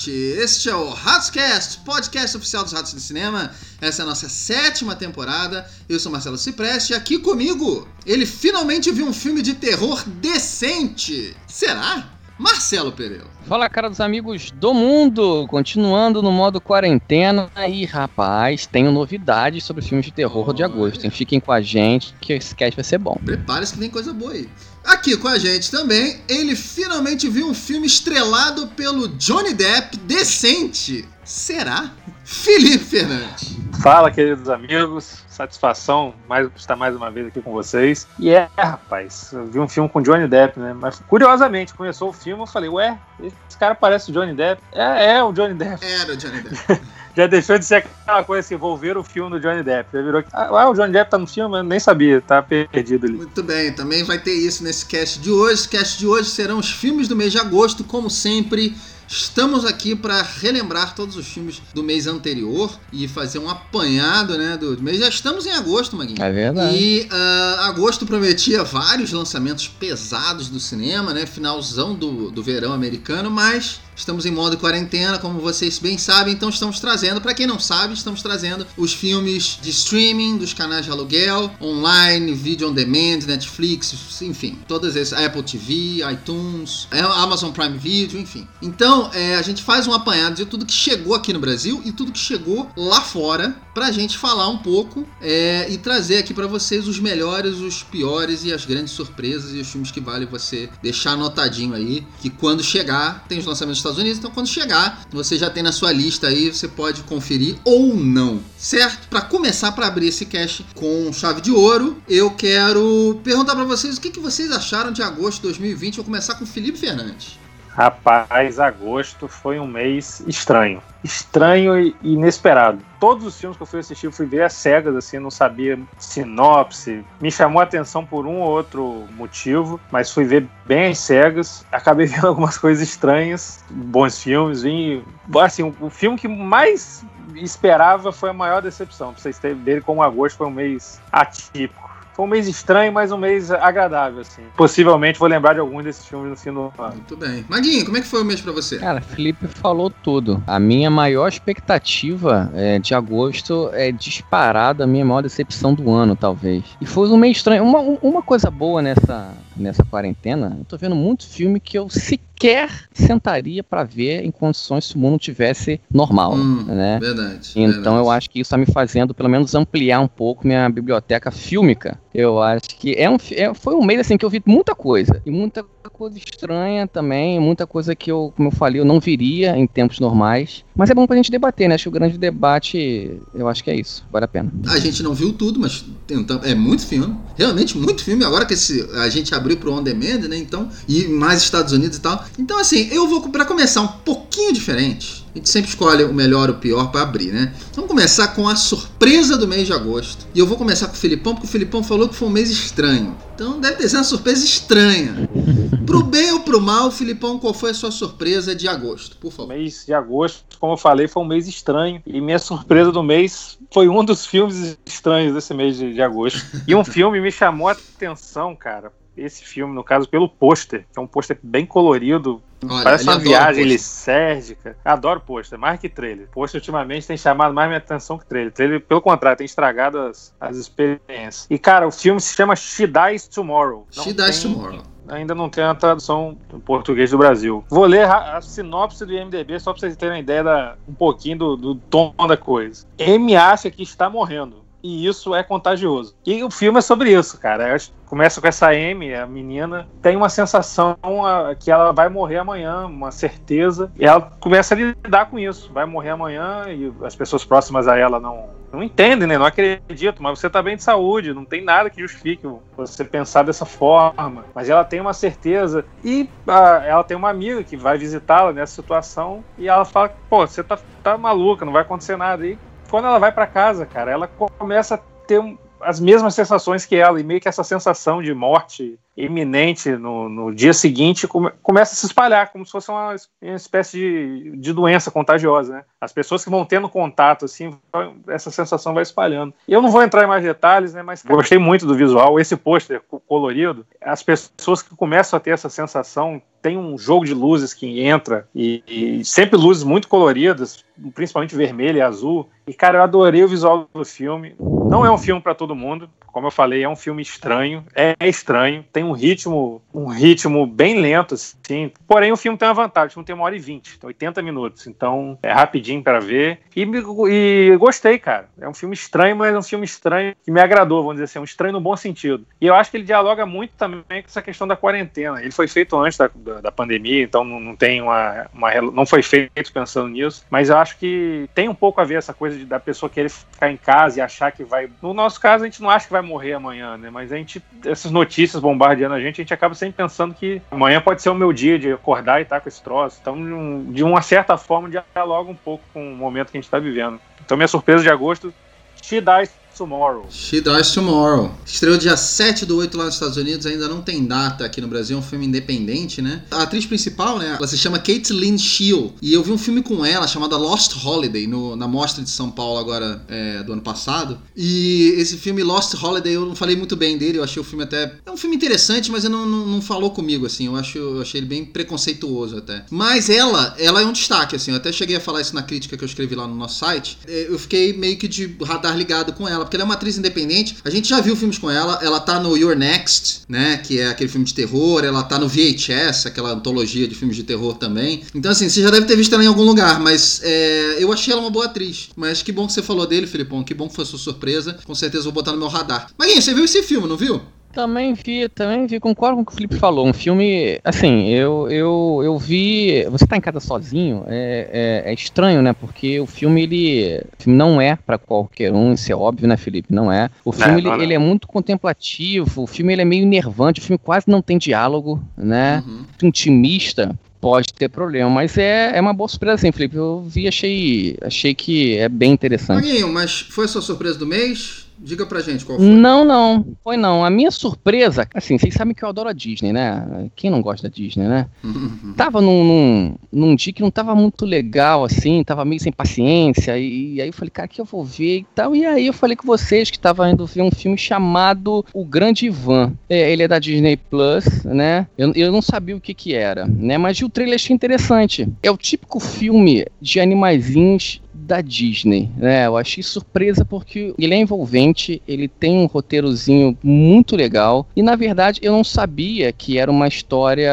arte. Este é o Ratscast, podcast oficial dos Ratos do Cinema. Essa é a nossa sétima temporada. Eu sou Marcelo Cipreste e aqui comigo, ele finalmente viu um filme de terror decente. Será? Marcelo Pereira. Fala, cara dos amigos do mundo! Continuando no modo quarentena. E, rapaz, tenho novidades sobre os filmes de terror oh, de agosto. Hein? Fiquem com a gente que esse cast vai ser bom. Prepare-se que vem coisa boa aí. Aqui com a gente também, ele finalmente viu um filme estrelado pelo Johnny Depp decente. Será? Felipe Fernandes. Fala, queridos amigos. Satisfação mais, estar mais uma vez aqui com vocês. E é, rapaz, eu vi um filme com Johnny Depp, né? Mas curiosamente, começou o filme, eu falei, ué, esse cara parece o Johnny Depp. É, é o Johnny Depp. Era o Johnny Depp. já deixou de ser aquela coisa assim, vou ver o filme do Johnny Depp. Já virou ah, o Johnny Depp tá no filme, eu nem sabia, tá perdido ali. Muito bem, também vai ter isso nesse cast de hoje. Cast de hoje serão os filmes do mês de agosto, como sempre. Estamos aqui para relembrar todos os filmes do mês anterior e fazer um apanhado, né, do mês. Já estamos em agosto, Maguinho. É verdade. E uh, agosto prometia vários lançamentos pesados do cinema, né, finalzão do, do verão americano, mas Estamos em modo quarentena, como vocês bem sabem, então estamos trazendo, para quem não sabe, estamos trazendo os filmes de streaming dos canais de aluguel, online, vídeo on demand, Netflix, enfim, todas essas, Apple TV, iTunes, Amazon Prime Video, enfim. Então, é, a gente faz um apanhado de tudo que chegou aqui no Brasil e tudo que chegou lá fora, pra gente falar um pouco é, e trazer aqui para vocês os melhores, os piores e as grandes surpresas e os filmes que vale você deixar anotadinho aí, que quando chegar, tem os lançamentos Estados Unidos. Então, quando chegar, você já tem na sua lista aí, você pode conferir ou não, certo? Para começar, para abrir esse cache com chave de ouro, eu quero perguntar para vocês o que, que vocês acharam de agosto de 2020. Vou começar com Felipe Fernandes. Rapaz, agosto foi um mês estranho. Estranho e inesperado. Todos os filmes que eu fui assistir, eu fui ver às cegas, assim, não sabia sinopse. Me chamou a atenção por um ou outro motivo, mas fui ver bem às cegas. Acabei vendo algumas coisas estranhas, bons filmes. Vim, assim, o filme que mais esperava foi a maior decepção. Pra vocês terem dele como agosto foi um mês atípico foi um mês estranho, mas um mês agradável, assim. Possivelmente vou lembrar de algum desses filmes no fim do ano. Muito bem. Maguinho, como é que foi o mês pra você? Cara, Felipe falou tudo. A minha maior expectativa é, de agosto é disparada a minha maior decepção do ano, talvez. E foi um mês estranho. Uma, uma coisa boa nessa, nessa quarentena, eu tô vendo muito filme que eu sequer sequer sentaria para ver em condições se o mundo tivesse normal, hum, né? Verdade. Então verdade. eu acho que isso está me fazendo pelo menos ampliar um pouco minha biblioteca fílmica. Eu acho que é um, é, foi um mês assim que eu vi muita coisa e muita coisa estranha também, muita coisa que eu, como eu falei, eu não viria em tempos normais. Mas é bom pra gente debater, né? Acho que o grande debate, eu acho que é isso, vale a pena. A gente não viu tudo, mas tentamos, é muito filme, realmente muito filme. Agora que esse, a gente abriu pro on demand, né? Então, e mais Estados Unidos e tal. Então, assim, eu vou para começar um pouquinho diferente. A gente sempre escolhe o melhor ou o pior para abrir, né? Vamos começar com a surpresa do mês de agosto. E eu vou começar com o Filipão, porque o Filipão falou que foi um mês estranho. Então deve ter sido uma surpresa estranha. Pro bem ou pro mal, Filipão, qual foi a sua surpresa de agosto, por favor? Mês de agosto, como eu falei, foi um mês estranho. E minha surpresa do mês foi um dos filmes estranhos desse mês de, de agosto. E um filme me chamou a atenção, cara, esse filme, no caso, pelo pôster, que é um pôster bem colorido. Olha, parece uma viagem lisérgica. Adoro pôster, mais que trailer. Pôster ultimamente tem chamado mais minha atenção que trailer. Trailer, pelo contrário, tem estragado as, as experiências. E, cara, o filme se chama She Dies Tomorrow. Não She Dies Tomorrow ainda não tem a tradução em português do Brasil. Vou ler a, sinopse do IMDB só para vocês terem ideia da, um pouquinho do, do tom da coisa. M acha que está morrendo e isso é contagioso. E o filme é sobre isso, cara. Começa com essa Amy, a menina, tem uma sensação que ela vai morrer amanhã, uma certeza, e ela começa a lidar com isso. Vai morrer amanhã e as pessoas próximas a ela não, não entendem, né? Não acreditam, mas você tá bem de saúde, não tem nada que justifique você pensar dessa forma. Mas ela tem uma certeza e a, ela tem uma amiga que vai visitá-la nessa situação e ela fala: pô, você tá, tá maluca, não vai acontecer nada. E quando ela vai para casa, cara, ela começa a ter um, as mesmas sensações que ela, e meio que essa sensação de morte iminente no, no dia seguinte come, começa a se espalhar, como se fosse uma, uma espécie de, de, doença contagiosa, né? As pessoas que vão tendo contato, assim, essa sensação vai espalhando. Eu não vou entrar em mais detalhes, né? Mas gostei muito do visual, esse pôster colorido, as pessoas que começam a ter essa sensação tem um jogo de luzes que entra e, e sempre luzes muito coloridas, principalmente vermelho e azul. E cara, eu adorei o visual do filme. Não é um filme para todo mundo, como eu falei, é um filme estranho, é estranho, tem um ritmo, um ritmo bem lento, assim. Porém, o filme tem uma vantagem, o filme tem uma hora e vinte, 80 minutos, então é rapidinho para ver. E, e gostei, cara. É um filme estranho, mas é um filme estranho que me agradou, vamos dizer assim, um estranho no bom sentido. E eu acho que ele dialoga muito também com essa questão da quarentena. Ele foi feito antes da, da, da pandemia, então não, não tem uma, uma, não foi feito pensando nisso, mas eu acho que tem um pouco a ver essa coisa de, da pessoa querer ficar em casa e achar que vai. No nosso caso, a gente não acha que vai morrer amanhã, né? Mas a gente, essas notícias bombardeando a gente, a gente acaba sempre pensando que amanhã pode ser o meu dia de acordar e estar tá com esse troço. Então, de uma certa forma, dialoga um pouco com o momento que a gente está vivendo. Então, minha surpresa de agosto, She Dies Tomorrow. She Dies Tomorrow. Estreou dia 7 do 8 lá nos Estados Unidos, ainda não tem data aqui no Brasil, é um filme independente, né? A atriz principal, né, ela se chama Lynn Shield, e eu vi um filme com ela chamado Lost Holiday, no, na Mostra de São Paulo agora, é, do ano passado, e esse filme Lost Holiday, eu não falei muito bem dele, eu achei o filme até... É um filme interessante, mas não, não, não falou comigo, assim, eu, acho, eu achei ele bem preconceituoso até. Mas ela, ela é um destaque, assim, eu até cheguei a falar isso na crítica que eu escrevi lá no nosso site, é, eu fiquei meio que de radar ligado com ela, porque ela é uma atriz independente. A gente já viu filmes com ela. Ela tá no Your Next, né? Que é aquele filme de terror. Ela tá no VHS, aquela antologia de filmes de terror também. Então, assim, você já deve ter visto ela em algum lugar, mas é, eu achei ela uma boa atriz. Mas que bom que você falou dele, Filipão. Que bom que foi sua surpresa. Com certeza vou botar no meu radar. Maguinho, você viu esse filme, não viu? Também vi, também vi, concordo com o que o Felipe falou. Um filme, assim, eu, eu, eu vi. Você tá em casa sozinho, é, é, é estranho, né? Porque o filme, ele. O filme não é para qualquer um, isso é óbvio, né, Felipe? Não é. O filme, é, ele, ele, é muito contemplativo, o filme ele é meio nervante, o filme quase não tem diálogo, né? Uhum. Intimista pode ter problema, mas é, é uma boa surpresa sim, Felipe. Eu vi, achei, achei que é bem interessante. Maguinho, mas foi a sua surpresa do mês? Diga pra gente qual foi. Não, não. Foi não. A minha surpresa, assim, vocês sabem que eu adoro a Disney, né? Quem não gosta da Disney, né? tava num, num, num, dia que não tava muito legal, assim, tava meio sem paciência. E, e aí eu falei, cara, que eu vou ver e tal. E aí eu falei com vocês que tava indo ver um filme chamado O Grande Ivan. É, ele é da Disney Plus, né? Eu, eu não sabia o que que era, né? Mas o trailer achei interessante. É o típico filme de animaizinhos da Disney, né? Eu achei surpresa porque ele é envolvente, ele tem um roteirozinho muito legal e na verdade eu não sabia que era uma história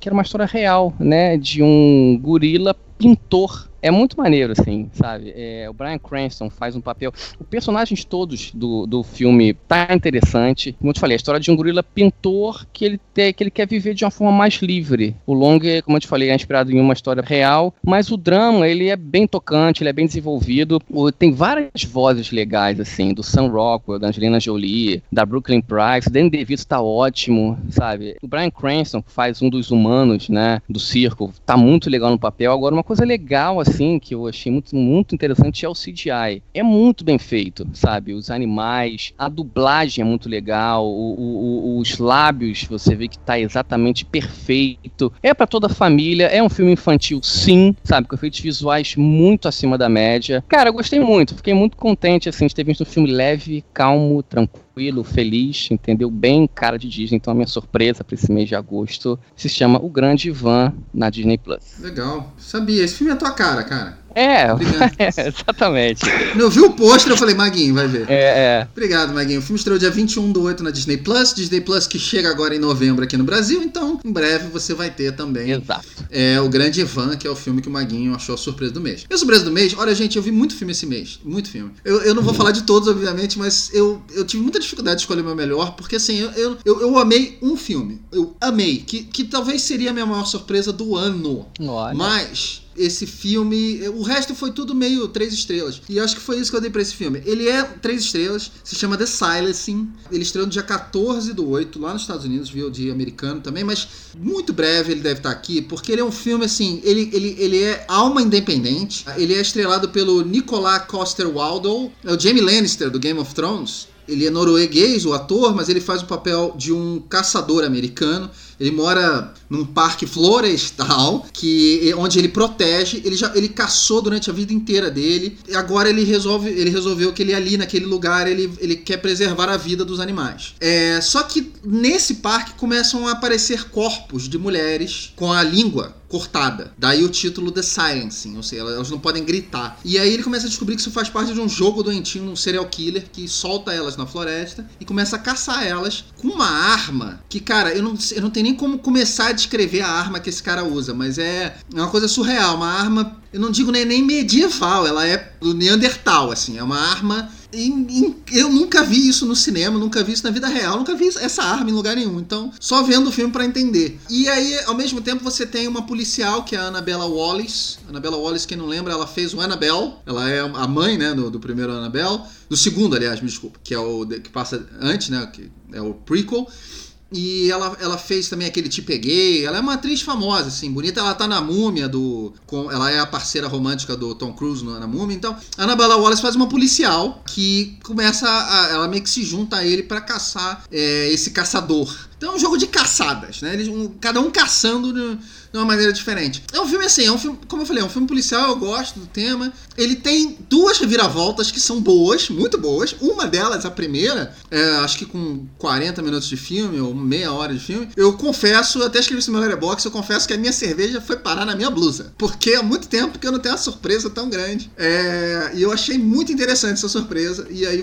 que era uma história real, né? De um gorila pintor é muito maneiro, assim, sabe? É, o Brian Cranston faz um papel. Os personagens todos do, do filme tá interessante. Como eu te falei, a história de um gorila pintor que ele, te, que ele quer viver de uma forma mais livre. O Long, como eu te falei, é inspirado em uma história real, mas o drama, ele é bem tocante, ele é bem desenvolvido. Tem várias vozes legais, assim, do Sam Rockwell, da Angelina Jolie, da Brooklyn Price. O Danny DeVito tá ótimo, sabe? O Brian Cranston, que faz um dos humanos, né, do circo, tá muito legal no papel. Agora, uma coisa legal, assim, assim, que eu achei muito, muito interessante é o CGI. É muito bem feito, sabe? Os animais, a dublagem é muito legal, o, o, os lábios, você vê que tá exatamente perfeito. É para toda a família, é um filme infantil, sim, sabe? Com efeitos visuais muito acima da média. Cara, eu gostei muito, fiquei muito contente, assim, de ter visto um filme leve, calmo, tranquilo tranquilo, feliz, entendeu? Bem cara de Disney. Então a minha surpresa para esse mês de agosto se chama O Grande Ivan na Disney Plus. Legal. Sabia, esse filme é a tua cara, cara. É, é, exatamente. Eu vi o pôster, eu falei, Maguinho, vai ver. É, é. Obrigado, Maguinho. O filme estreou dia 21 do 8 na Disney Plus. Disney Plus que chega agora em novembro aqui no Brasil, então em breve você vai ter também. Exato. É, o Grande Ivan, que é o filme que o Maguinho achou a surpresa do mês. E a surpresa do mês, olha, gente, eu vi muito filme esse mês. Muito filme. Eu, eu não vou falar de todos, obviamente, mas eu, eu tive muita dificuldade de escolher o meu melhor, porque assim, eu, eu, eu, eu amei um filme. Eu amei, que, que talvez seria a minha maior surpresa do ano. Olha. Mas esse filme. O resto foi tudo meio três estrelas. E acho que foi isso que eu dei pra esse filme. Ele é três estrelas, se chama The Silencing. Ele estreou no dia 14 do 8, lá nos Estados Unidos, viu? De americano também, mas muito breve ele deve estar aqui, porque ele é um filme assim. Ele, ele, ele é alma independente. Ele é estrelado pelo Nicolas Coster-Waldau, é o Jamie Lannister do Game of Thrones. Ele é norueguês, o ator, mas ele faz o papel de um caçador americano Ele mora num parque florestal que onde ele protege. Ele já ele caçou durante a vida inteira dele. E agora ele resolve ele resolveu que ele ali naquele lugar ele, ele quer preservar a vida dos animais. É, só que nesse parque começam a aparecer corpos de mulheres com a língua cortada. Daí o título The Silencing, ou seja, elas não podem gritar. E aí ele começa a descobrir que isso faz parte de um jogo doentio, um serial killer que solta elas na floresta e começa a caçar elas com uma arma que, cara, eu não, eu não tenho nem como começar a descrever a arma que esse cara usa, mas é, é uma coisa surreal, uma arma, eu não digo nem, nem medieval, ela é do Neandertal, assim, é uma arma eu nunca vi isso no cinema, nunca vi isso na vida real, nunca vi essa arma em lugar nenhum. Então, só vendo o filme para entender. E aí, ao mesmo tempo, você tem uma policial que é a Annabella Wallace. Annabella Wallace, quem não lembra, ela fez o Annabelle. Ela é a mãe, né, do, do primeiro Annabelle. Do segundo, aliás, me desculpa, que é o que passa antes, né, que é o prequel. E ela, ela fez também aquele Te Peguei. Ela é uma atriz famosa, assim, bonita. Ela tá na Múmia do. Com, ela é a parceira romântica do Tom Cruise na Múmia. Então, a Annabella Wallace faz uma policial que começa a. Ela meio que se junta a ele para caçar é, esse caçador. Então é um jogo de caçadas, né? Eles, um, cada um caçando de, de, uma maneira diferente. É um filme assim, é um filme, como eu falei, é um filme policial, eu gosto do tema. Ele tem duas reviravoltas que são boas, muito boas. Uma delas, a primeira, é, acho que com 40 minutos de filme, ou meia hora de filme, eu confesso, até escrevi isso no meu box, eu confesso que a minha cerveja foi parar na minha blusa. Porque há muito tempo que eu não tenho uma surpresa tão grande. É, e eu achei muito interessante essa surpresa. E aí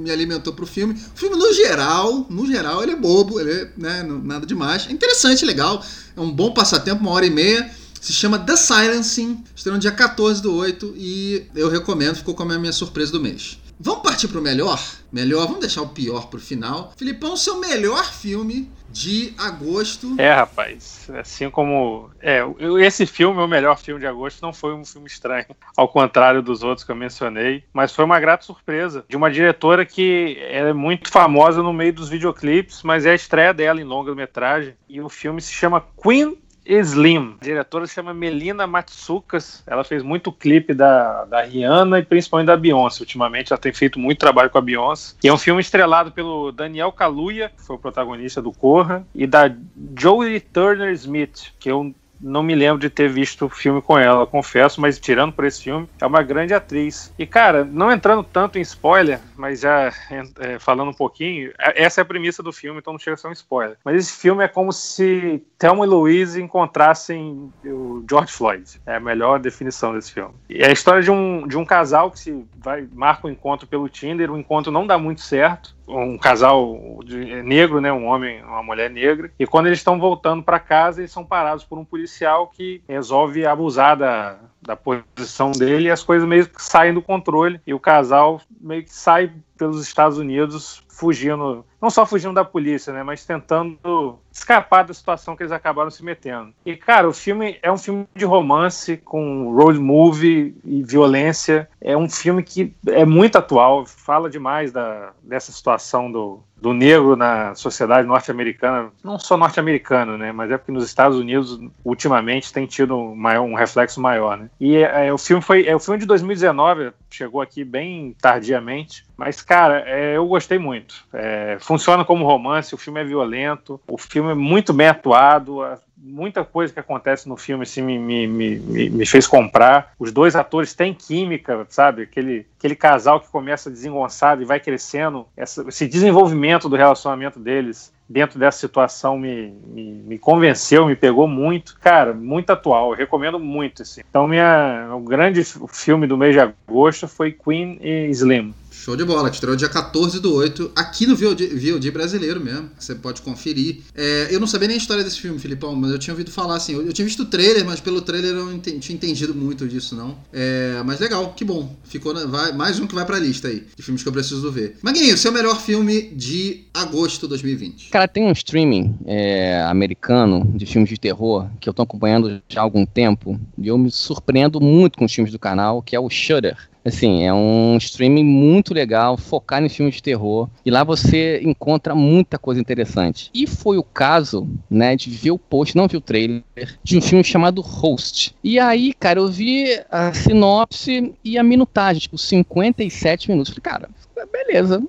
me alimentou pro filme. O filme, no geral, no geral, ele é bobo, ele é né, nada demais. É interessante, legal. É um bom passatempo, uma hora e meia. Se chama The Silencing, estreou no dia 14 do 8 e eu recomendo, ficou como a minha surpresa do mês. Vamos partir pro melhor? Melhor, vamos deixar o pior pro final. Filipão, seu melhor filme de agosto. É, rapaz. Assim como. É, esse filme, o melhor filme de agosto, não foi um filme estranho, ao contrário dos outros que eu mencionei, mas foi uma grata surpresa de uma diretora que é muito famosa no meio dos videoclipes, mas é a estreia dela em longa-metragem. E o filme se chama Queen Slim. A diretora se chama Melina Matsukas. Ela fez muito clipe da, da Rihanna e principalmente da Beyoncé. Ultimamente ela tem feito muito trabalho com a Beyoncé. E é um filme estrelado pelo Daniel Kaluuya, que foi o protagonista do Corra, e da Joey Turner Smith, que eu não me lembro de ter visto filme com ela, confesso, mas tirando por esse filme, é uma grande atriz. E, cara, não entrando tanto em spoiler, mas já é, falando um pouquinho, é, essa é a premissa do filme, então não chega a ser um spoiler. Mas esse filme é como se Thelma e Louise encontrassem o George Floyd. É a melhor definição desse filme. E é a história de um, de um casal que se vai marca um encontro pelo Tinder, o encontro não dá muito certo, um casal de, negro, né, um homem, uma mulher negra, e quando eles estão voltando para casa, eles são parados por um policial que resolve abusar da, da posição dele e as coisas meio que saem do controle e o casal meio que sai pelos Estados Unidos fugindo, não só fugindo da polícia, né, mas tentando escapar da situação que eles acabaram se metendo. E cara, o filme é um filme de romance com road movie e violência. É um filme que é muito atual, fala demais da, dessa situação do, do negro na sociedade norte-americana, não só norte-americana, né, mas é porque nos Estados Unidos ultimamente tem tido um, maior, um reflexo maior, né. E é, é, o filme foi é o filme de 2019, chegou aqui bem tardiamente, mas cara, é, eu gostei muito. É, funciona como romance, o filme é violento, o filme é muito bem atuado, muita coisa que acontece no filme assim, me, me, me, me, fez comprar. Os dois atores têm química, sabe? Aquele, aquele casal que começa desengonçado e vai crescendo. Essa, esse desenvolvimento do relacionamento deles dentro dessa situação me, me, me, convenceu, me pegou muito. Cara, muito atual, eu recomendo muito. Assim. Então, minha, o grande filme do mês de agosto foi Queen e Slim. Show de bola, que estreou dia 14 do 8, aqui no VOD, VOD brasileiro mesmo, você pode conferir. É, eu não sabia nem a história desse filme, Filipão, mas eu tinha ouvido falar assim, eu, eu tinha visto o trailer, mas pelo trailer eu não tinha entendido muito disso, não. É, mas legal, que bom. Ficou na, vai, mais um que vai pra lista aí, de filmes que eu preciso ver. Maguinho, seu melhor filme de agosto de 2020? Cara, tem um streaming é, americano de filmes de terror que eu tô acompanhando já há algum tempo, e eu me surpreendo muito com os filmes do canal, que é o Shudder. Assim, é um streaming muito legal, focar em filmes de terror. E lá você encontra muita coisa interessante. E foi o caso, né, de ver o post, não vi o trailer, de um filme chamado Host. E aí, cara, eu vi a sinopse e a minutagem, tipo, 57 minutos. Falei, cara, beleza,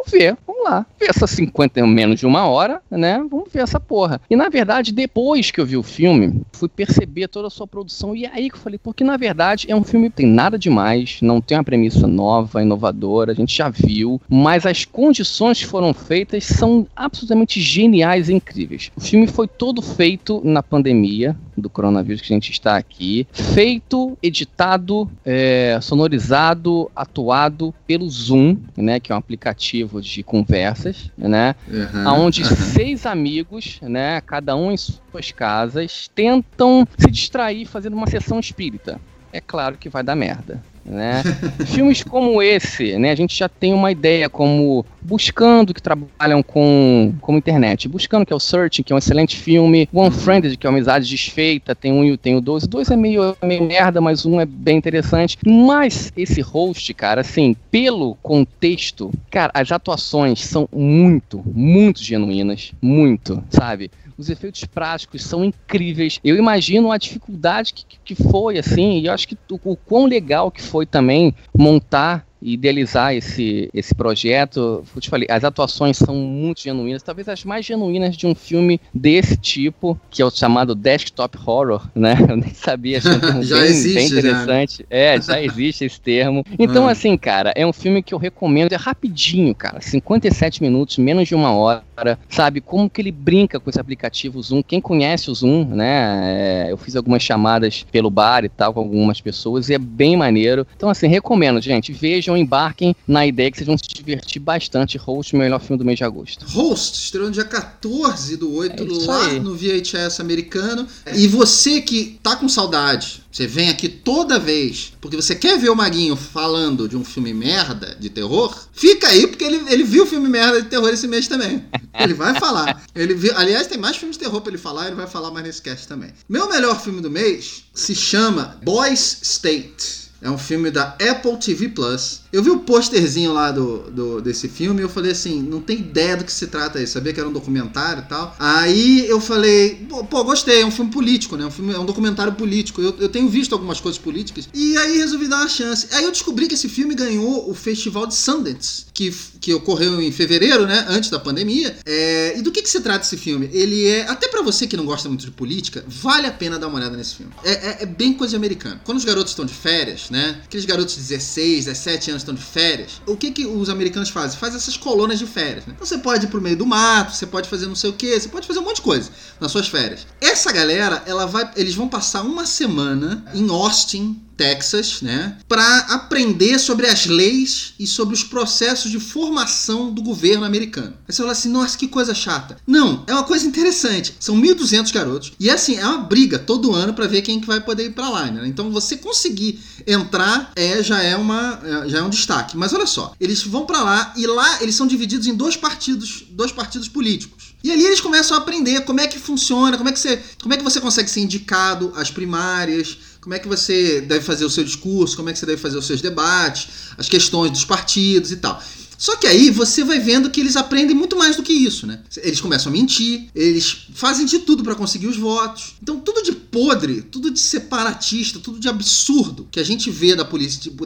vou ver, vamos lá. Ver essa 50 menos de uma hora, né? Vamos ver essa porra. E na verdade, depois que eu vi o filme, fui perceber toda a sua produção. E aí que eu falei, porque na verdade é um filme que tem nada demais, não tem uma premissa nova, inovadora, a gente já viu, mas as condições que foram feitas são absolutamente geniais e incríveis. O filme foi todo feito na pandemia do coronavírus que a gente está aqui, feito, editado, é, sonorizado, atuado pelo Zoom, né, que é um aplicativo de conversas, né, uhum, onde uhum. seis amigos, né, cada um em suas casas, tentam se distrair fazendo uma sessão espírita. É claro que vai dar merda. Né? Filmes como esse, né, a gente já tem uma ideia como Buscando, que trabalham com, com internet. Buscando, que é o Searching, que é um excelente filme. One Friended, que é uma amizade desfeita. Tem um e tem o dois. O dois é meio, meio merda, mas um é bem interessante. Mas esse host, cara, assim, pelo contexto, cara, as atuações são muito, muito genuínas. Muito, sabe? Os efeitos práticos são incríveis. Eu imagino a dificuldade que, que foi, assim, e eu acho que o, o quão legal que foi também montar idealizar esse, esse projeto. Eu te falei, as atuações são muito genuínas, talvez as mais genuínas de um filme desse tipo, que é o chamado desktop horror, né? Eu nem sabia, achei um termo já bem, existe, bem interessante. Já. É, já existe esse termo. Então, ah. assim, cara, é um filme que eu recomendo, é rapidinho, cara, 57 minutos, menos de uma hora, sabe? Como que ele brinca com esse aplicativo Zoom. Quem conhece o Zoom, né? É, eu fiz algumas chamadas pelo bar e tal com algumas pessoas e é bem maneiro. Então, assim, recomendo, gente, vejam embarquem na ideia que vocês vão se divertir bastante. Host, o melhor filme do mês de agosto. Host, estreou no dia 14 do 8 é lá aí. no VHS americano. E você que tá com saudade, você vem aqui toda vez porque você quer ver o Maguinho falando de um filme merda de terror, fica aí porque ele, ele viu o filme merda de terror esse mês também. Ele vai falar. Ele viu, aliás, tem mais filmes de terror pra ele falar, ele vai falar mais nesse cast também. Meu melhor filme do mês se chama Boys State. É um filme da Apple TV Plus. Eu vi o posterzinho lá do, do, desse filme e eu falei assim, não tem ideia do que se trata aí. Sabia que era um documentário e tal. Aí eu falei, pô, gostei, é um filme político, né? Um filme, é um documentário político. Eu, eu tenho visto algumas coisas políticas. E aí resolvi dar uma chance. Aí eu descobri que esse filme ganhou o Festival de Sundance, que, que ocorreu em fevereiro, né? Antes da pandemia. É, e do que, que se trata esse filme? Ele é, até para você que não gosta muito de política, vale a pena dar uma olhada nesse filme. É, é, é bem coisa americana. Quando os garotos estão de férias, né? Aqueles garotos de 16, 17 anos estão de férias. O que que os americanos fazem? Faz essas colônias de férias. Né? Então você pode ir pro meio do mato, você pode fazer não sei o que, você pode fazer um monte de coisa nas suas férias. Essa galera, ela vai, eles vão passar uma semana em Austin, Texas, né, para aprender sobre as leis e sobre os processos de formação do governo americano. Aí você fala assim, nossa, que coisa chata. Não, é uma coisa interessante. São 1.200 garotos e assim é uma briga todo ano para ver quem que vai poder ir para lá. Né? Então você conseguir entrar é já é uma é, já é um destaque. Mas olha só, eles vão para lá e lá eles são divididos em dois partidos, dois partidos políticos. E ali eles começam a aprender como é que funciona, como é que você, como é que você consegue ser indicado às primárias como é que você deve fazer o seu discurso, como é que você deve fazer os seus debates, as questões dos partidos e tal. Só que aí você vai vendo que eles aprendem muito mais do que isso, né? Eles começam a mentir, eles fazem de tudo para conseguir os votos. Então, tudo de podre, tudo de separatista, tudo de absurdo que a gente vê da,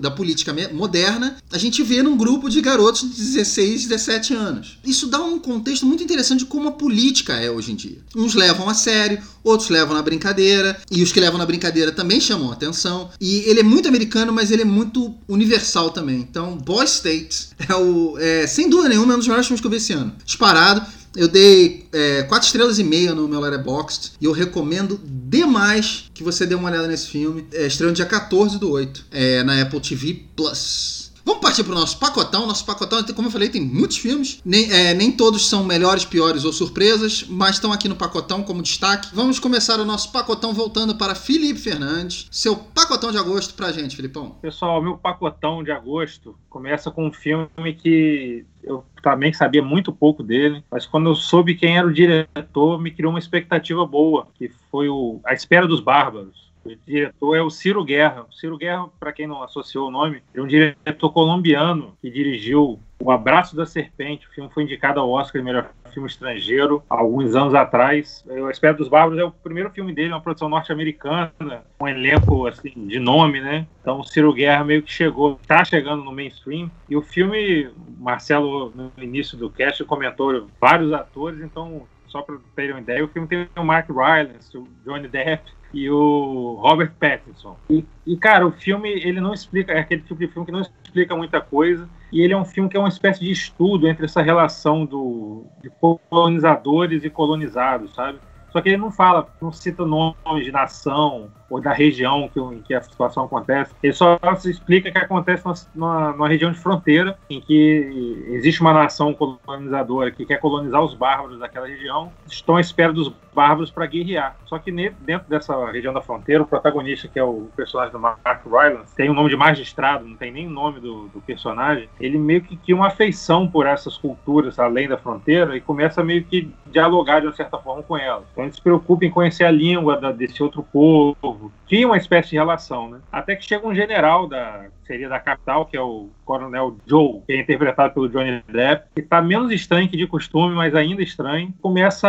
da política moderna, a gente vê num grupo de garotos de 16, 17 anos. Isso dá um contexto muito interessante de como a política é hoje em dia. Uns levam a sério, outros levam na brincadeira, e os que levam na brincadeira também chamam atenção. E ele é muito americano, mas ele é muito universal também. Então, Boy State é o é, sem dúvida nenhuma, é um dos melhores filmes que eu vi esse ano. Disparado. Eu dei é, quatro estrelas e meia no meu Letterboxd e eu recomendo demais que você dê uma olhada nesse filme. É, no dia 14 do 8, é, na Apple TV Plus. Vamos partir para o nosso pacotão. Nosso pacotão, como eu falei, tem muitos filmes. Nem, é, nem todos são melhores, piores ou surpresas, mas estão aqui no pacotão como destaque. Vamos começar o nosso pacotão voltando para Felipe Fernandes. Seu pacotão de agosto para a gente, Filipão. Pessoal, meu pacotão de agosto começa com um filme que eu também sabia muito pouco dele, mas quando eu soube quem era o diretor, me criou uma expectativa boa, que foi o A Espera dos Bárbaros O diretor é o Ciro Guerra. O Ciro Guerra, para quem não associou o nome, é um diretor colombiano que dirigiu O Abraço da Serpente. O filme foi indicado ao Oscar de melhor filme estrangeiro alguns anos atrás. O Espera dos Bárbaros é o primeiro filme dele, uma produção norte-americana, um elenco assim de nome, né? Então o Ciro Guerra meio que chegou, está chegando no mainstream. E o filme, Marcelo no início do cast comentou vários atores, então só para terem uma ideia, o filme tem o Mark Rylance, o Johnny Depp, e o Robert Pattinson. E, e, cara, o filme, ele não explica, é aquele tipo de filme que não explica muita coisa, e ele é um filme que é uma espécie de estudo entre essa relação do, de colonizadores e colonizados, sabe? Só que ele não fala, não cita nomes de nação ou da região que, em que a situação acontece. Ele só se explica que acontece numa, numa, região de fronteira em que existe uma nação colonizadora que quer colonizar os bárbaros daquela região, estão à espera dos bárbaros para guerrear. Só que dentro dessa região da fronteira, o protagonista, que é o personagem do Mark Rylance, tem o nome de magistrado, não tem nem o nome do, do personagem, ele meio que tinha uma afeição por essas culturas além da fronteira e começa meio que dialogar de uma certa forma com elas. Então ele se preocupa em conhecer a língua da, desse outro povo, tinha uma espécie de relação, né? Até que chega um general da seria da capital, que é o Coronel Joe, que é interpretado pelo Johnny Depp, que está menos estranho que de costume, mas ainda estranho, começa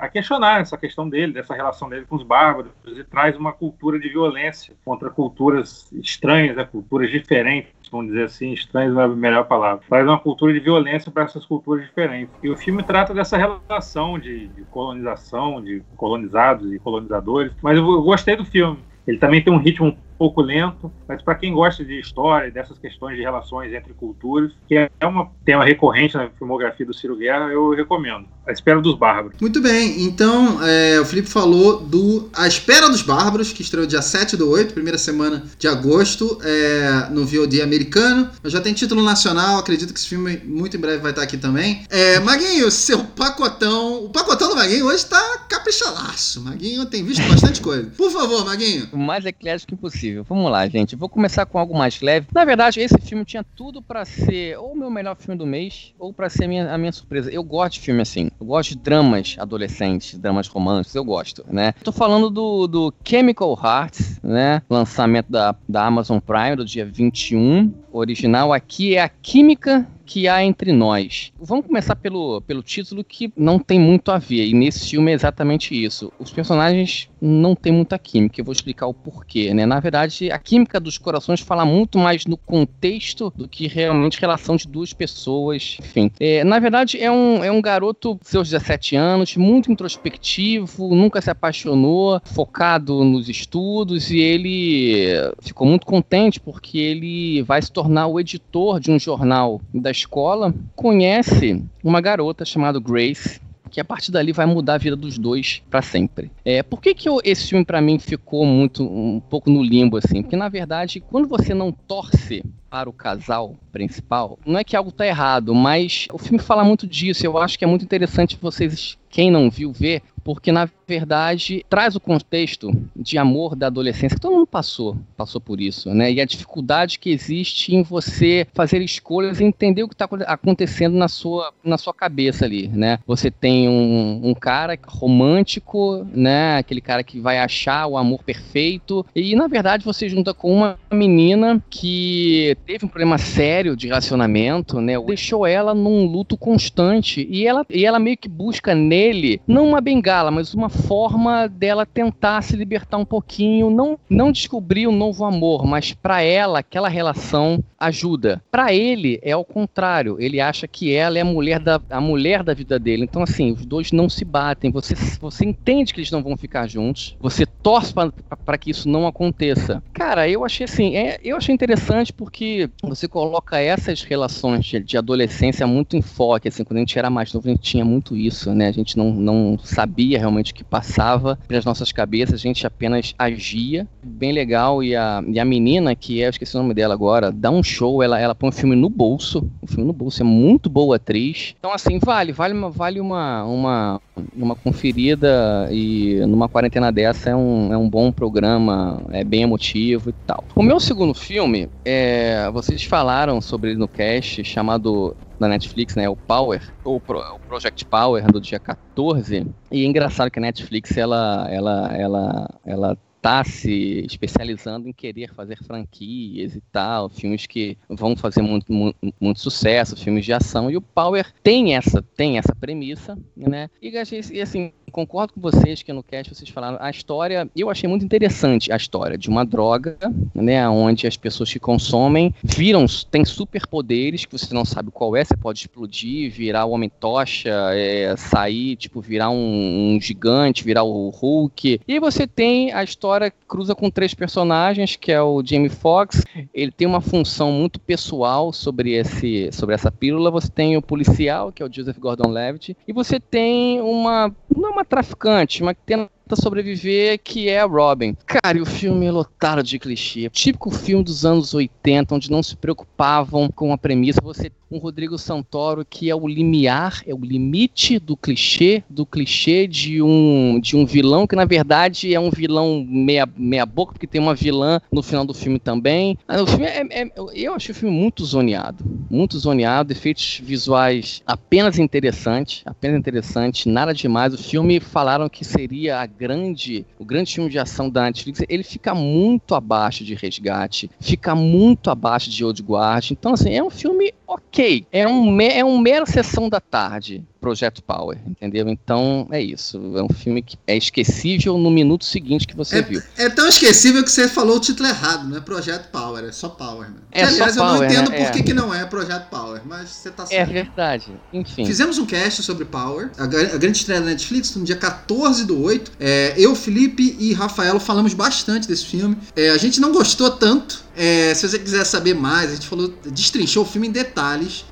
a questionar essa questão dele, dessa relação dele com os bárbaros, e traz uma cultura de violência contra culturas estranhas, né? culturas diferentes vamos dizer assim, estranhos é a melhor palavra. Traz uma cultura de violência para essas culturas diferentes. E o filme trata dessa relação de, de colonização, de colonizados e colonizadores. Mas eu, eu gostei do filme. Ele também tem um ritmo pouco lento, mas para quem gosta de história, dessas questões de relações entre culturas, que é um tema recorrente na filmografia do Ciro Guerra, eu recomendo. A Espera dos Bárbaros. Muito bem, então é, o Felipe falou do A Espera dos Bárbaros, que estreou dia 7 do 8, primeira semana de agosto, é, no VOD americano. Já tem título nacional, acredito que esse filme muito em breve vai estar aqui também. É, Maguinho, seu pacotão. O pacotão do Maguinho hoje tá caprichalaço. Maguinho tem visto bastante coisa. Por favor, Maguinho. O mais eclético impossível possível. Vamos lá, gente. Vou começar com algo mais leve. Na verdade, esse filme tinha tudo para ser ou o meu melhor filme do mês, ou para ser a minha, a minha surpresa. Eu gosto de filme assim. Eu gosto de dramas adolescentes, dramas românticos. Eu gosto, né? Tô falando do, do Chemical Hearts, né? Lançamento da, da Amazon Prime do dia 21. Original aqui é a Química que há entre nós. Vamos começar pelo, pelo título que não tem muito a ver, e nesse filme é exatamente isso. Os personagens não têm muita química, eu vou explicar o porquê, né? Na verdade, a química dos corações fala muito mais no contexto do que realmente relação de duas pessoas, enfim. É, na verdade, é um, é um garoto, seus 17 anos, muito introspectivo, nunca se apaixonou, focado nos estudos, e ele ficou muito contente porque ele vai se tornar o editor de um jornal das escola, conhece uma garota chamada Grace, que a partir dali vai mudar a vida dos dois para sempre. É, por que, que eu, esse filme para mim ficou muito um pouco no limbo assim? Porque na verdade, quando você não torce para o casal principal, não é que algo tá errado, mas o filme fala muito disso. Eu acho que é muito interessante vocês quem não viu ver, porque na verdade traz o contexto de amor da adolescência que todo mundo passou, passou por isso, né? E a dificuldade que existe em você fazer escolhas e entender o que está acontecendo na sua, na sua cabeça ali, né? Você tem um, um cara romântico, né? Aquele cara que vai achar o amor perfeito e na verdade você junta com uma menina que teve um problema sério de relacionamento, né? Deixou ela num luto constante e ela, e ela meio que busca nele não uma bengala, mas uma forma dela tentar se libertar um pouquinho, não, não descobrir um novo amor, mas para ela aquela relação ajuda. Para ele é o contrário, ele acha que ela é a mulher da, a mulher da vida dele. Então assim, os dois não se batem, você, você entende que eles não vão ficar juntos, você torce para que isso não aconteça. Cara, eu achei assim, é, eu achei interessante porque você coloca essas relações de, de adolescência muito em foco, assim, quando a gente era mais novo a gente tinha muito isso, né? A gente não, não sabia realmente o que passava pelas nossas cabeças, a gente apenas agia. Bem legal. E a, e a menina, que é, eu esqueci o nome dela agora, dá um show, ela, ela põe um filme no bolso. Um filme no bolso, é muito boa atriz. Então, assim, vale, vale uma, vale uma, uma, uma conferida e numa quarentena dessa é um, é um bom programa, é bem emotivo e tal. O meu segundo filme, é, vocês falaram sobre ele no cast, chamado da Netflix, né? O Power, ou Pro, o Project Power do dia 14. E é engraçado que a Netflix ela, ela, ela, ela está se especializando em querer fazer franquias e tal, filmes que vão fazer muito, muito, muito, sucesso, filmes de ação, e o Power tem essa, tem essa premissa, né? E assim, concordo com vocês que no cast vocês falaram a história, eu achei muito interessante a história de uma droga, né, onde as pessoas que consomem viram, tem superpoderes que você não sabe qual é, você pode explodir, virar o homem tocha, é, sair, tipo, virar um, um, gigante, virar o Hulk. E você tem a história cruza com três personagens, que é o Jamie Foxx, ele tem uma função muito pessoal sobre esse sobre essa pílula, você tem o policial, que é o Joseph Gordon-Levitt, e você tem uma não uma traficante, mas que tenta sobreviver, que é a Robin. Cara, e o filme é lotado de clichê. Típico filme dos anos 80, onde não se preocupavam com a premissa. Você um Rodrigo Santoro que é o limiar, é o limite do clichê, do clichê de um, de um vilão que na verdade é um vilão meia, meia boca, porque tem uma vilã no final do filme também. O filme é, é, eu achei o filme muito zoneado, muito zoneado, efeitos visuais apenas interessantes, apenas interessante, nada demais. O filme falaram que seria a grande, o grande filme de ação da Netflix, ele fica muito abaixo de Resgate, fica muito abaixo de Old Guard. Então assim, é um filme ok. É um, é um mera sessão da tarde. Projeto Power, entendeu? Então é isso. É um filme que é esquecível no minuto seguinte que você é, viu. É tão esquecível que você falou o título errado, não é Projeto Power, é só Power. Né? É que, aliás, só eu não entendo né? por é. que, que não é Projeto Power, mas você tá É certo. verdade. Enfim. Fizemos um cast sobre Power, a, a grande estreia da Netflix, no dia 14 do 8. É, eu, Felipe e Rafael falamos bastante desse filme. É, a gente não gostou tanto. É, se você quiser saber mais, a gente falou, destrinchou o filme em detalhes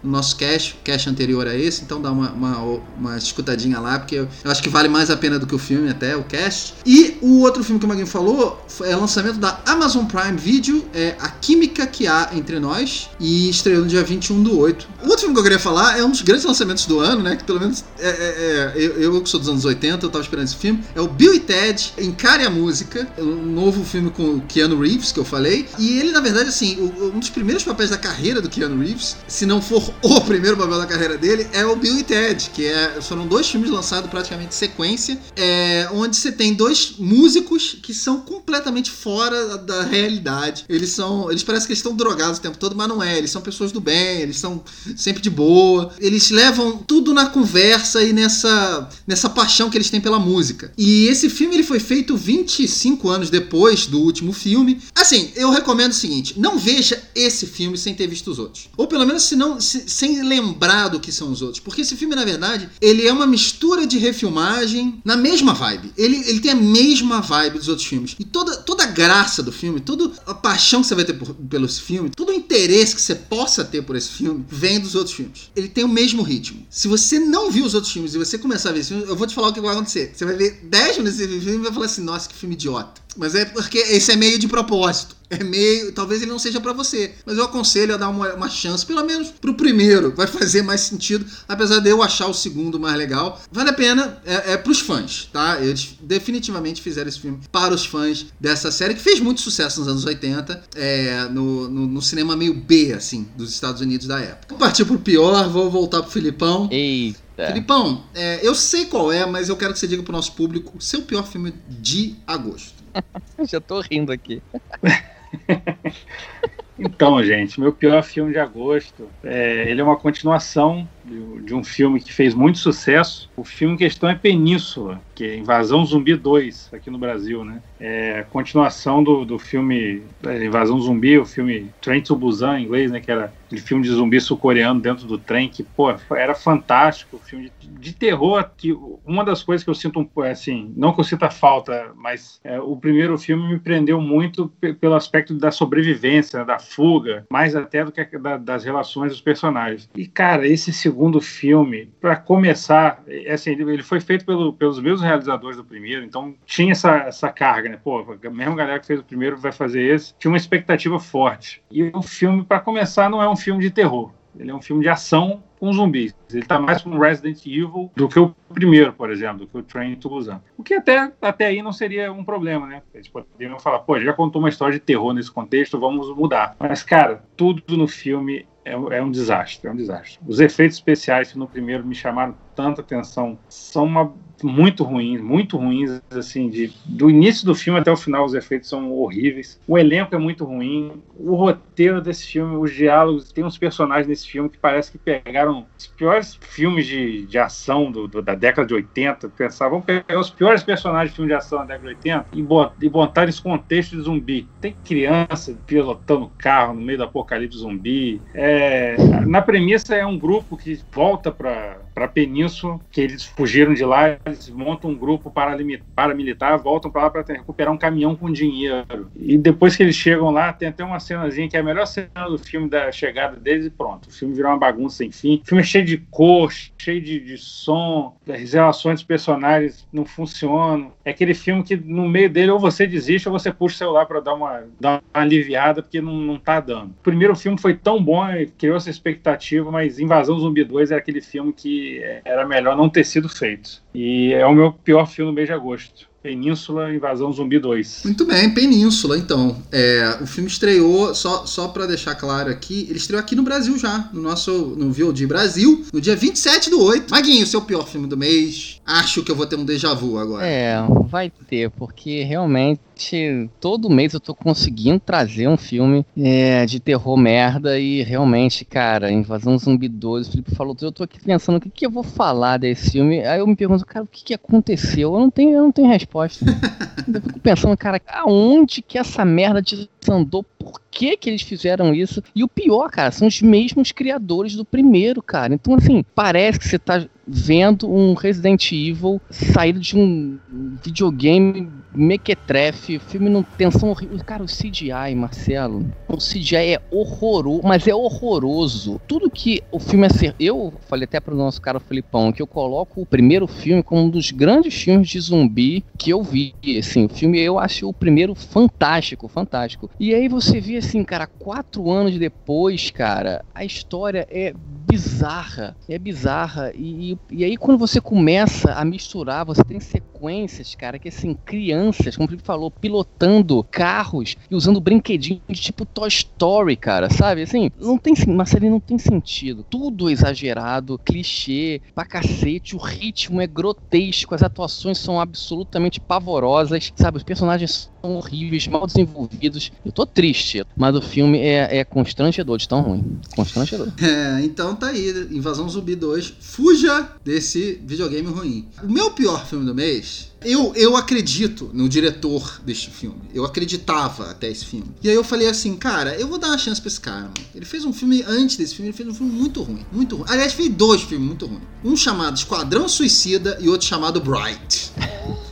no nosso cast, cast anterior a esse, então dá uma, uma, uma escutadinha lá, porque eu, eu acho que vale mais a pena do que o filme, até o cast. E o outro filme que o Maguinho falou é o lançamento da Amazon Prime Video, é A Química que Há Entre Nós, e estreou no dia 21 do 8. O outro filme que eu queria falar é um dos grandes lançamentos do ano, né? Que pelo menos é, é, é, eu, eu que sou dos anos 80, eu tava esperando esse filme. É o Bill e Ted, Encare a Música, um novo filme com o Keanu Reeves, que eu falei. E ele, na verdade, assim, um dos primeiros papéis da carreira do Keanu Reeves, se não for o primeiro papel da carreira dele, é o Bill e Ted, que é, foram dois filmes lançados praticamente sequência, é, onde você tem dois músicos que são completamente fora da realidade. Eles são. Eles parecem que estão drogados o tempo todo, mas não é. Eles são pessoas do bem, eles são sempre de boa. Eles levam tudo na conversa e nessa, nessa paixão que eles têm pela música. E esse filme ele foi feito 25 anos depois do último filme. Assim, eu recomendo o seguinte: não veja esse filme sem ter visto os outros. Ou pelo menos se não, se, sem lembrar do que são os outros. Porque esse filme, na verdade, ele é uma mistura de refilmagem na mesma vibe. Ele, ele tem a mesma vibe dos outros filmes. E toda, toda a graça do filme, toda a paixão que você vai ter por, pelo filme, todo o interesse que você possa ter por esse filme, vem dos outros filmes. Ele tem o mesmo ritmo. Se você não viu os outros filmes e você começar a ver esse filme, eu vou te falar o que vai acontecer. Você vai ver 10 minutos desse filme e vai falar assim, nossa, que filme idiota. Mas é porque esse é meio de propósito. É meio. Talvez ele não seja para você. Mas eu aconselho a dar uma, uma, chance, pelo menos pro primeiro. Vai fazer mais sentido. Apesar de eu achar o segundo mais legal. Vale a pena. É, é pros fãs, tá? Eles definitivamente fizeram esse filme para os fãs dessa série, que fez muito sucesso nos anos 80. É, no, no, no, cinema meio B, assim, dos Estados Unidos da época. Vou partir pro pior, vou voltar pro Filipão. Eita. Filipão, é, eu sei qual é, mas eu quero que você diga pro nosso público o seu pior filme de agosto. Já tô rindo aqui. Então, gente, meu pior filme de agosto, é, ele é uma continuação de, um filme que fez muito sucesso. O filme em questão é Península, que é Invasão Zumbi 2, aqui no Brasil, né? É a continuação do, do filme é, Invasão Zumbi, o filme Train to Busan, em inglês, né? Que era aquele filme de zumbi sul-coreano dentro do trem, que, pô, era fantástico. Filme de, de, terror, que uma das coisas que eu sinto, um, assim, não que eu sinta falta, mas é, o primeiro filme me prendeu muito pelo aspecto da sobrevivência, né, da fuga, mais até do que da, das relações dos personagens. E, cara, esse segundo filme, para começar, é, assim, ele foi feito pelo, pelos mesmos realizadores do primeiro, então tinha essa, essa carga, né? Pô, a mesma galera que fez o primeiro vai fazer esse, tinha uma expectativa forte. E o filme, para começar, não é um filme de terror. Ele é um filme de ação com zumbis. Ele está mais com Resident Evil do que o primeiro, por exemplo, do que o Train to Busan. O que até, até aí não seria um problema, né? Eles poderiam falar, pô, já contou uma história de terror nesse contexto, vamos mudar. Mas, cara, tudo no filme é, é um desastre, é um desastre. Os efeitos especiais no primeiro me chamaram tanta atenção, são uma muito ruins, muito ruins, assim, de, do início do filme até o final os efeitos são horríveis. O elenco é muito ruim, o roteiro desse filme, os diálogos, tem uns personagens nesse filme que parece que pegaram os piores filmes de, de ação do, do, da década de 80, pensavam, vamos pegar os piores personagens de filme de ação da década de 80 e, bot, e botar nesse contexto de zumbi. Tem criança pilotando carro no meio do apocalipse zumbi. É, na premissa é um grupo que volta para a península, que eles fugiram de lá eles montam um grupo paramilitar, voltam para lá para recuperar um caminhão com dinheiro. E depois que eles chegam lá, tem até uma cenazinha que é a melhor cena do filme da chegada deles e pronto. O filme virou uma bagunça sem fim. O filme é cheio de cor, cheio de, de som, as relações dos personagens não funcionam. É aquele filme que no meio dele ou você desiste ou você puxa o celular para dar uma, dar uma aliviada porque não, não tá dando. O primeiro filme foi tão bom, criou essa expectativa, mas Invasão Zumbi 2 era aquele filme que era melhor não ter sido feito. E é o meu pior filme no mês de agosto. Península Invasão Zumbi 2. Muito bem, Península, então. É, o filme estreou, só, só para deixar claro aqui, ele estreou aqui no Brasil já, no nosso no VOD Brasil, no dia 27 do 8. Maguinho, seu pior filme do mês. Acho que eu vou ter um déjà vu agora. É, vai ter, porque realmente todo mês eu tô conseguindo trazer um filme é, de terror merda e realmente, cara, Invasão Zumbi 2, o Felipe falou, eu tô aqui pensando o que, que eu vou falar desse filme. Aí eu me pergunto, cara, o que, que aconteceu? Eu não tenho, eu não tenho resposta. eu fico pensando, cara, aonde que essa merda desandou? Por que que eles fizeram isso? E o pior, cara, são os mesmos criadores do primeiro, cara. Então, assim, parece que você tá vendo um Resident Evil saído de um videogame mequetrefe, filme não tensão horrível. Cara, o CGI, Marcelo, o CGI é horroroso, mas é horroroso. Tudo que o filme é ser. Eu falei até pro nosso cara Felipão que eu coloco o primeiro filme como um dos grandes filmes de zumbi que eu vi. Assim, o filme eu acho o primeiro fantástico, fantástico. E aí você vê assim, cara, quatro anos depois, cara, a história é bizarra. É bizarra. E, e, e aí quando você começa a misturar, você tem sequências, cara, que assim, crianças, como o Felipe falou, pilotando carros e usando brinquedinhos de tipo Toy Story, cara, sabe? Assim, não tem, uma série não tem sentido. Tudo exagerado, clichê, pra cacete, o ritmo é grotesco, as atuações são absolutamente pavorosas, sabe? Os personagens são horríveis, mal desenvolvidos. Eu tô triste, mas o filme é, é constrangedor de tão ruim. Constrangedor. É, então tá aí, Invasão Zumbi 2. Fuja desse videogame ruim. O meu pior filme do mês eu, eu acredito no diretor deste filme. Eu acreditava até esse filme. E aí eu falei assim, cara, eu vou dar uma chance pra esse cara, mano. Ele fez um filme, antes desse filme, ele fez um filme muito ruim. Muito ruim. Aliás, fez dois filmes muito ruins. Um chamado Esquadrão Suicida e outro chamado Bright.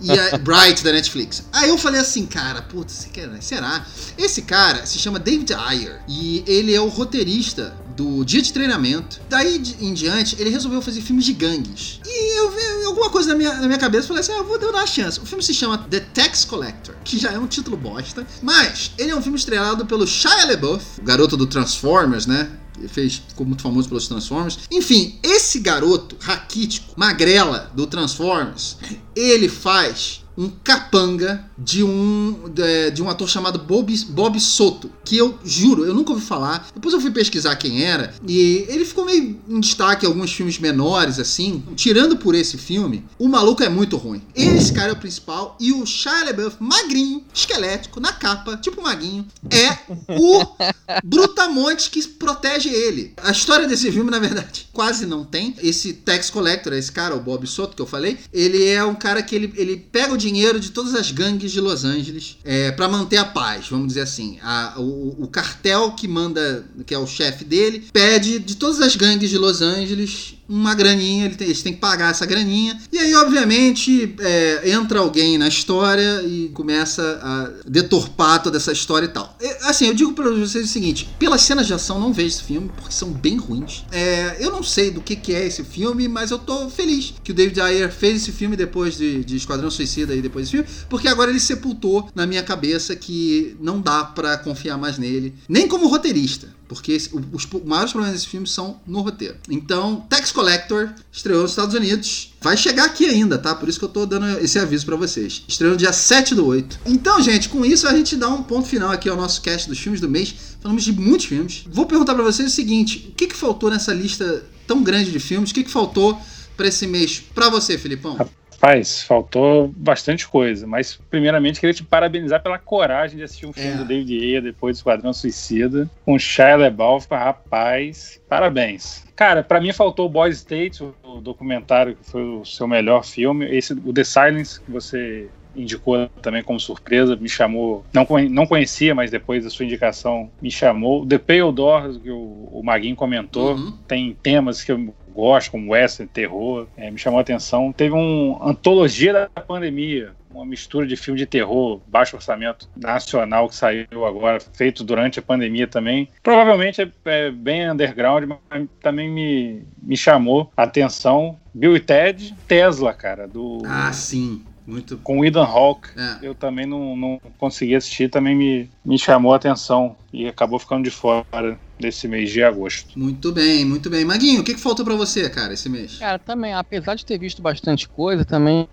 e a Bright da Netflix. Aí eu falei assim, cara, putz, será? Esse cara se chama David Ayer e ele é o roteirista do dia de treinamento. Daí em diante, ele resolveu fazer filmes de gangues. E eu vi alguma coisa na minha, na minha cabeça falei assim: ah, vou dar uma chance. O filme se chama The Tax Collector, que já é um título bosta. Mas ele é um filme estrelado pelo Shia LaBeouf, o garoto do Transformers, né? Fez, ficou muito famoso pelos Transformers. Enfim, esse garoto raquítico, magrela do Transformers, ele faz um capanga de um de, um ator chamado Bob, Bob Soto, que eu juro, eu nunca ouvi falar. Depois eu fui pesquisar quem era e ele ficou meio em destaque em alguns filmes menores assim. Tirando por esse filme, o maluco é muito ruim. Esse cara é o principal e o Shia LaBeouf, magrinho, esquelético, na capa, tipo maguinho, é o brutamonte que protege ele. A história desse filme, na verdade, quase não tem. Esse tax collector, esse cara, o Bob Soto que eu falei, ele é um cara que ele, ele pega o dinheiro de todas as gangues de Los Angeles é, para manter a paz, vamos dizer assim. A, o, o, cartel que manda, que é o chefe dele, pede de todas as gangues de Los Angeles uma graninha, ele tem, eles têm que pagar essa graninha. E aí, obviamente, é, entra alguém na história e começa a deturpar toda essa história e tal. É, assim, eu digo para vocês o seguinte: pelas cenas de ação, não vejo esse filme, porque são bem ruins. É, eu não sei do que, que é esse filme, mas eu tô feliz que o David Ayer fez esse filme depois de, de Esquadrão Suicida e depois desse filme, porque agora ele sepultou na minha cabeça que não dá para confiar mais nele, nem como roteirista. Porque esse, os, os maiores problemas desse filme são no roteiro. Então, Tax Collector estreou nos Estados Unidos. Vai chegar aqui ainda, tá? Por isso que eu tô dando esse aviso para vocês. Estreou dia 7 do 8. Então, gente, com isso a gente dá um ponto final aqui ao nosso cast dos filmes do mês. Falamos de muitos filmes. Vou perguntar para vocês o seguinte: o que, que faltou nessa lista tão grande de filmes? O que, que faltou para esse mês para você, Filipão? Rapaz, faltou bastante coisa, mas primeiramente queria te parabenizar pela coragem de assistir um filme é. do David Ayer depois do Esquadrão Suicida, com Shia LaBeouf, rapaz, parabéns. Cara, para mim faltou o Boys State, o documentário que foi o seu melhor filme, esse o The Silence que você indicou também como surpresa, me chamou, não, não conhecia, mas depois da sua indicação me chamou. The Pale Doors, que o, o Maguinho comentou, uhum. tem temas que eu gosto, como western, terror, é, me chamou a atenção. Teve uma antologia da pandemia, uma mistura de filme de terror, baixo orçamento nacional que saiu agora, feito durante a pandemia também. Provavelmente é, é bem underground, mas também me, me chamou a atenção. Bill e Ted, Tesla, cara, do. Ah, sim. Muito. Com o Ethan Hawke, é. eu também não, não consegui assistir, também me, me chamou a atenção e acabou ficando de fora desse mês de agosto. Muito bem, muito bem. Maguinho, o que, que faltou para você, cara, esse mês? Cara, também, apesar de ter visto bastante coisa, também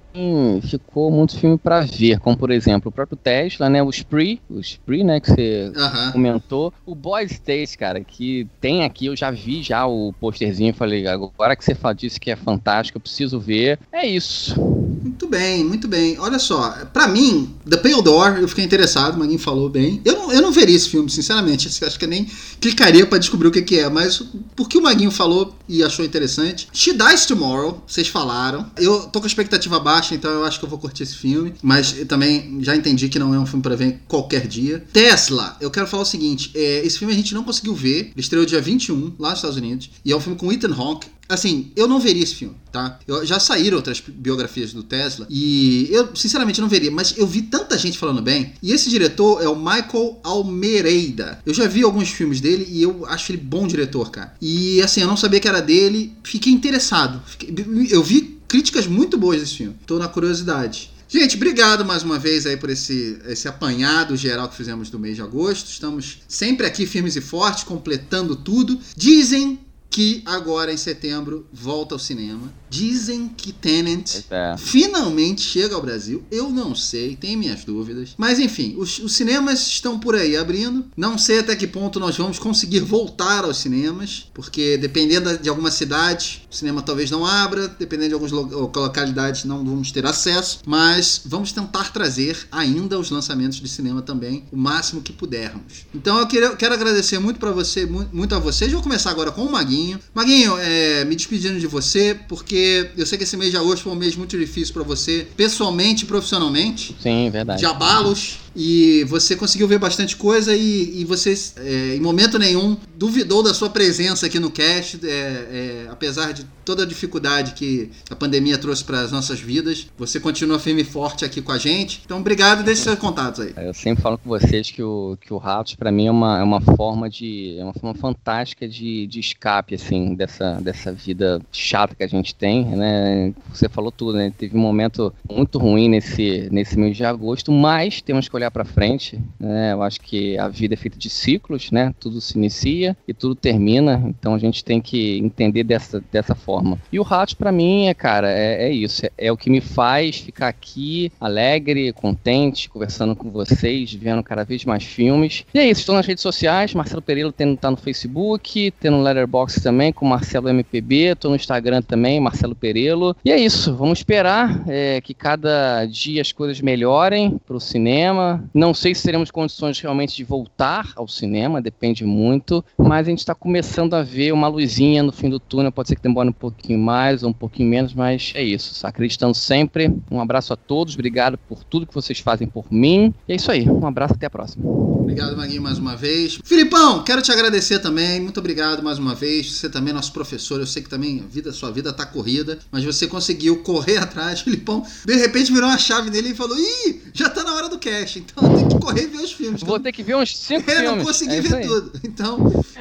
ficou muito filme para ver, como por exemplo o próprio Tesla, né, o Spree, o Spree, né, que você uh -huh. comentou, o Boys State, cara, que tem aqui, eu já vi já o posterzinho, falei, agora que você fala disso que é fantástico, eu preciso ver, é isso. Muito bem, muito bem. Olha só, para mim, The Pale Door, eu fiquei interessado, o Maguinho falou bem. Eu não, eu não veria esse filme, sinceramente, acho que eu nem clicaria para descobrir o que, que é, mas porque o Maguinho falou e achou interessante. She Dies Tomorrow, vocês falaram. Eu tô com a expectativa baixa, então eu acho que eu vou curtir esse filme, mas também já entendi que não é um filme para ver qualquer dia. Tesla, eu quero falar o seguinte, é, esse filme a gente não conseguiu ver, ele estreou dia 21 lá nos Estados Unidos, e é um filme com Ethan Hawke, Assim, eu não veria esse filme, tá? Eu, já saíram outras biografias do Tesla e eu, sinceramente, não veria, mas eu vi tanta gente falando bem. E esse diretor é o Michael Almereida. Eu já vi alguns filmes dele e eu acho ele bom diretor, cara. E assim, eu não sabia que era dele, fiquei interessado. Fiquei, eu vi críticas muito boas desse filme. Tô na curiosidade. Gente, obrigado mais uma vez aí por esse, esse apanhado geral que fizemos do mês de agosto. Estamos sempre aqui firmes e fortes, completando tudo. Dizem que agora em setembro volta ao cinema. Dizem que Tenant é. finalmente chega ao Brasil. Eu não sei, tenho minhas dúvidas. Mas enfim, os, os, cinemas estão por aí abrindo. Não sei até que ponto nós vamos conseguir voltar aos cinemas, porque dependendo de alguma cidade, o cinema talvez não abra, dependendo de algumas localidades não vamos ter acesso. Mas vamos tentar trazer ainda os lançamentos de cinema também, o máximo que pudermos. Então eu quero, quero agradecer muito para você, muito, muito a vocês. Vou começar agora com o Maguinho. Maguinho, é, me despedindo de você, porque eu sei que esse mês de agosto foi um mês muito difícil para você, pessoalmente e profissionalmente. Sim, verdade. De abalos. E você conseguiu ver bastante coisa e, e você, é, em momento nenhum, duvidou da sua presença aqui no cast, é, é, apesar de toda a dificuldade que a pandemia trouxe para as nossas vidas. Você continua firme e forte aqui com a gente. Então, obrigado deixe seus contatos aí. Eu sempre falo com vocês que o, que o Ratos, para mim, é uma, é uma forma de. é uma forma fantástica de, de escape, assim, dessa, dessa vida chata que a gente tem, né? Você falou tudo, né? Teve um momento muito ruim nesse, nesse mês de agosto, mas temos que olhar para frente, né? Eu acho que a vida é feita de ciclos, né? Tudo se inicia e tudo termina, então a gente tem que entender dessa, dessa forma. E o Ratos, para mim, é, cara, é, é isso. É, é, o que me faz ficar aqui alegre, contente, conversando com vocês, vendo cada vez mais filmes. E é isso, estou nas redes sociais, Marcelo Pereira tendo, tá no Facebook, tendo no Letterboxd também, com Marcelo MPB, tô no Instagram também, Marcelo Perelo. E é isso, vamos esperar é, que cada dia as coisas melhorem pro cinema. Não sei se teremos condições realmente de voltar ao cinema, depende muito, mas a gente está começando a ver uma luzinha no fim do túnel, pode ser que demore um pouquinho mais ou um pouquinho menos, mas é isso. Acreditando sempre. Um abraço a todos, obrigado por tudo que vocês fazem por mim. E é isso aí. Um abraço, até a próxima. Obrigado, Maguinho, mais uma vez. Filipão, quero te agradecer também. Muito obrigado mais uma vez. Você também é nosso professor. Eu sei que também a vida, sua vida tá corrida, mas você conseguiu correr atrás. Filipão, de repente virou uma chave nele e falou: Ih, já tá na hora do cast, então tem que correr e ver os filmes. Vou ter que ver uns cinco é, filmes. não consegui é ver tudo. Então,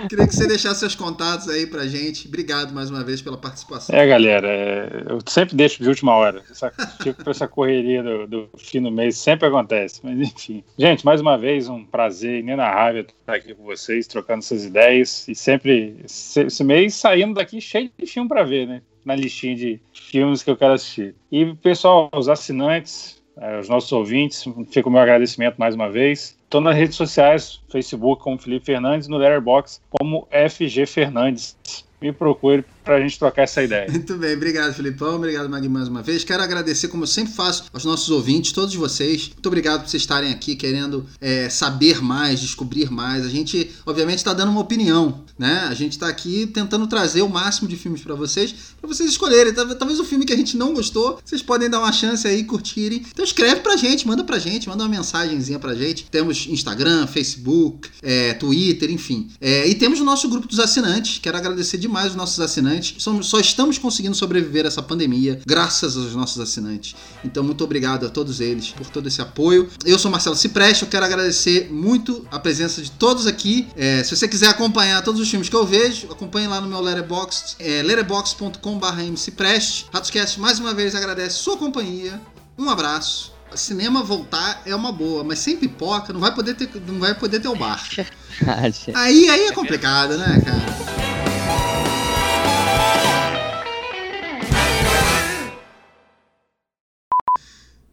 queria que você deixasse seus contatos aí pra gente. Obrigado mais uma vez pela participação. É, galera, é, eu sempre deixo de última hora. Essa, tipo, essa correria do, do, fim do mês sempre acontece. Mas enfim. Gente, mais uma vez, um prazer inenarrável estar aqui com vocês, trocando essas ideias. E sempre, esse mês, saindo daqui cheio de filme para ver, né? Na listinha de filmes que eu quero assistir. E, pessoal, os assinantes, é, os nossos ouvintes, fica o meu agradecimento mais uma vez. Estou nas redes sociais, Facebook como Felipe Fernandes, no Letterboxd como FG Fernandes. Me procure pra gente trocar essa ideia. Muito bem, obrigado, Filipão. Obrigado, Magui, mais uma vez. Quero agradecer, como eu sempre faço, aos nossos ouvintes, todos vocês. Muito obrigado por vocês estarem aqui querendo é, saber mais, descobrir mais. A gente, obviamente, está dando uma opinião, né? A gente está aqui tentando trazer o máximo de filmes para vocês, para vocês escolherem. Talvez o filme que a gente não gostou, vocês podem dar uma chance aí, curtirem. Então escreve pra gente, manda pra gente, manda uma mensagenzinha pra gente. Temos Instagram, Facebook, é, Twitter, enfim. É, e temos o nosso grupo dos assinantes. Quero agradecer demais os nossos assinantes. Somos, só estamos conseguindo sobreviver a essa pandemia graças aos nossos assinantes. Então, muito obrigado a todos eles por todo esse apoio. Eu sou Marcelo Cipreste, eu quero agradecer muito a presença de todos aqui. É, se você quiser acompanhar todos os filmes que eu vejo, acompanhe lá no meu Letterboxd, é, letterboxd.com.br mcipreste. Ratoscast, mais uma vez, agradece sua companhia. Um abraço cinema voltar é uma boa, mas sem pipoca não vai poder ter, não vai poder ter o bar. aí, aí é complicado, né, cara?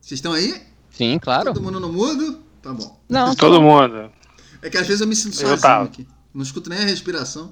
Vocês estão aí? Sim, claro. Todo mundo no mudo? Tá bom. Não. Todo mundo. É que às vezes eu me sinto sozinho aqui. Não escuto nem a respiração.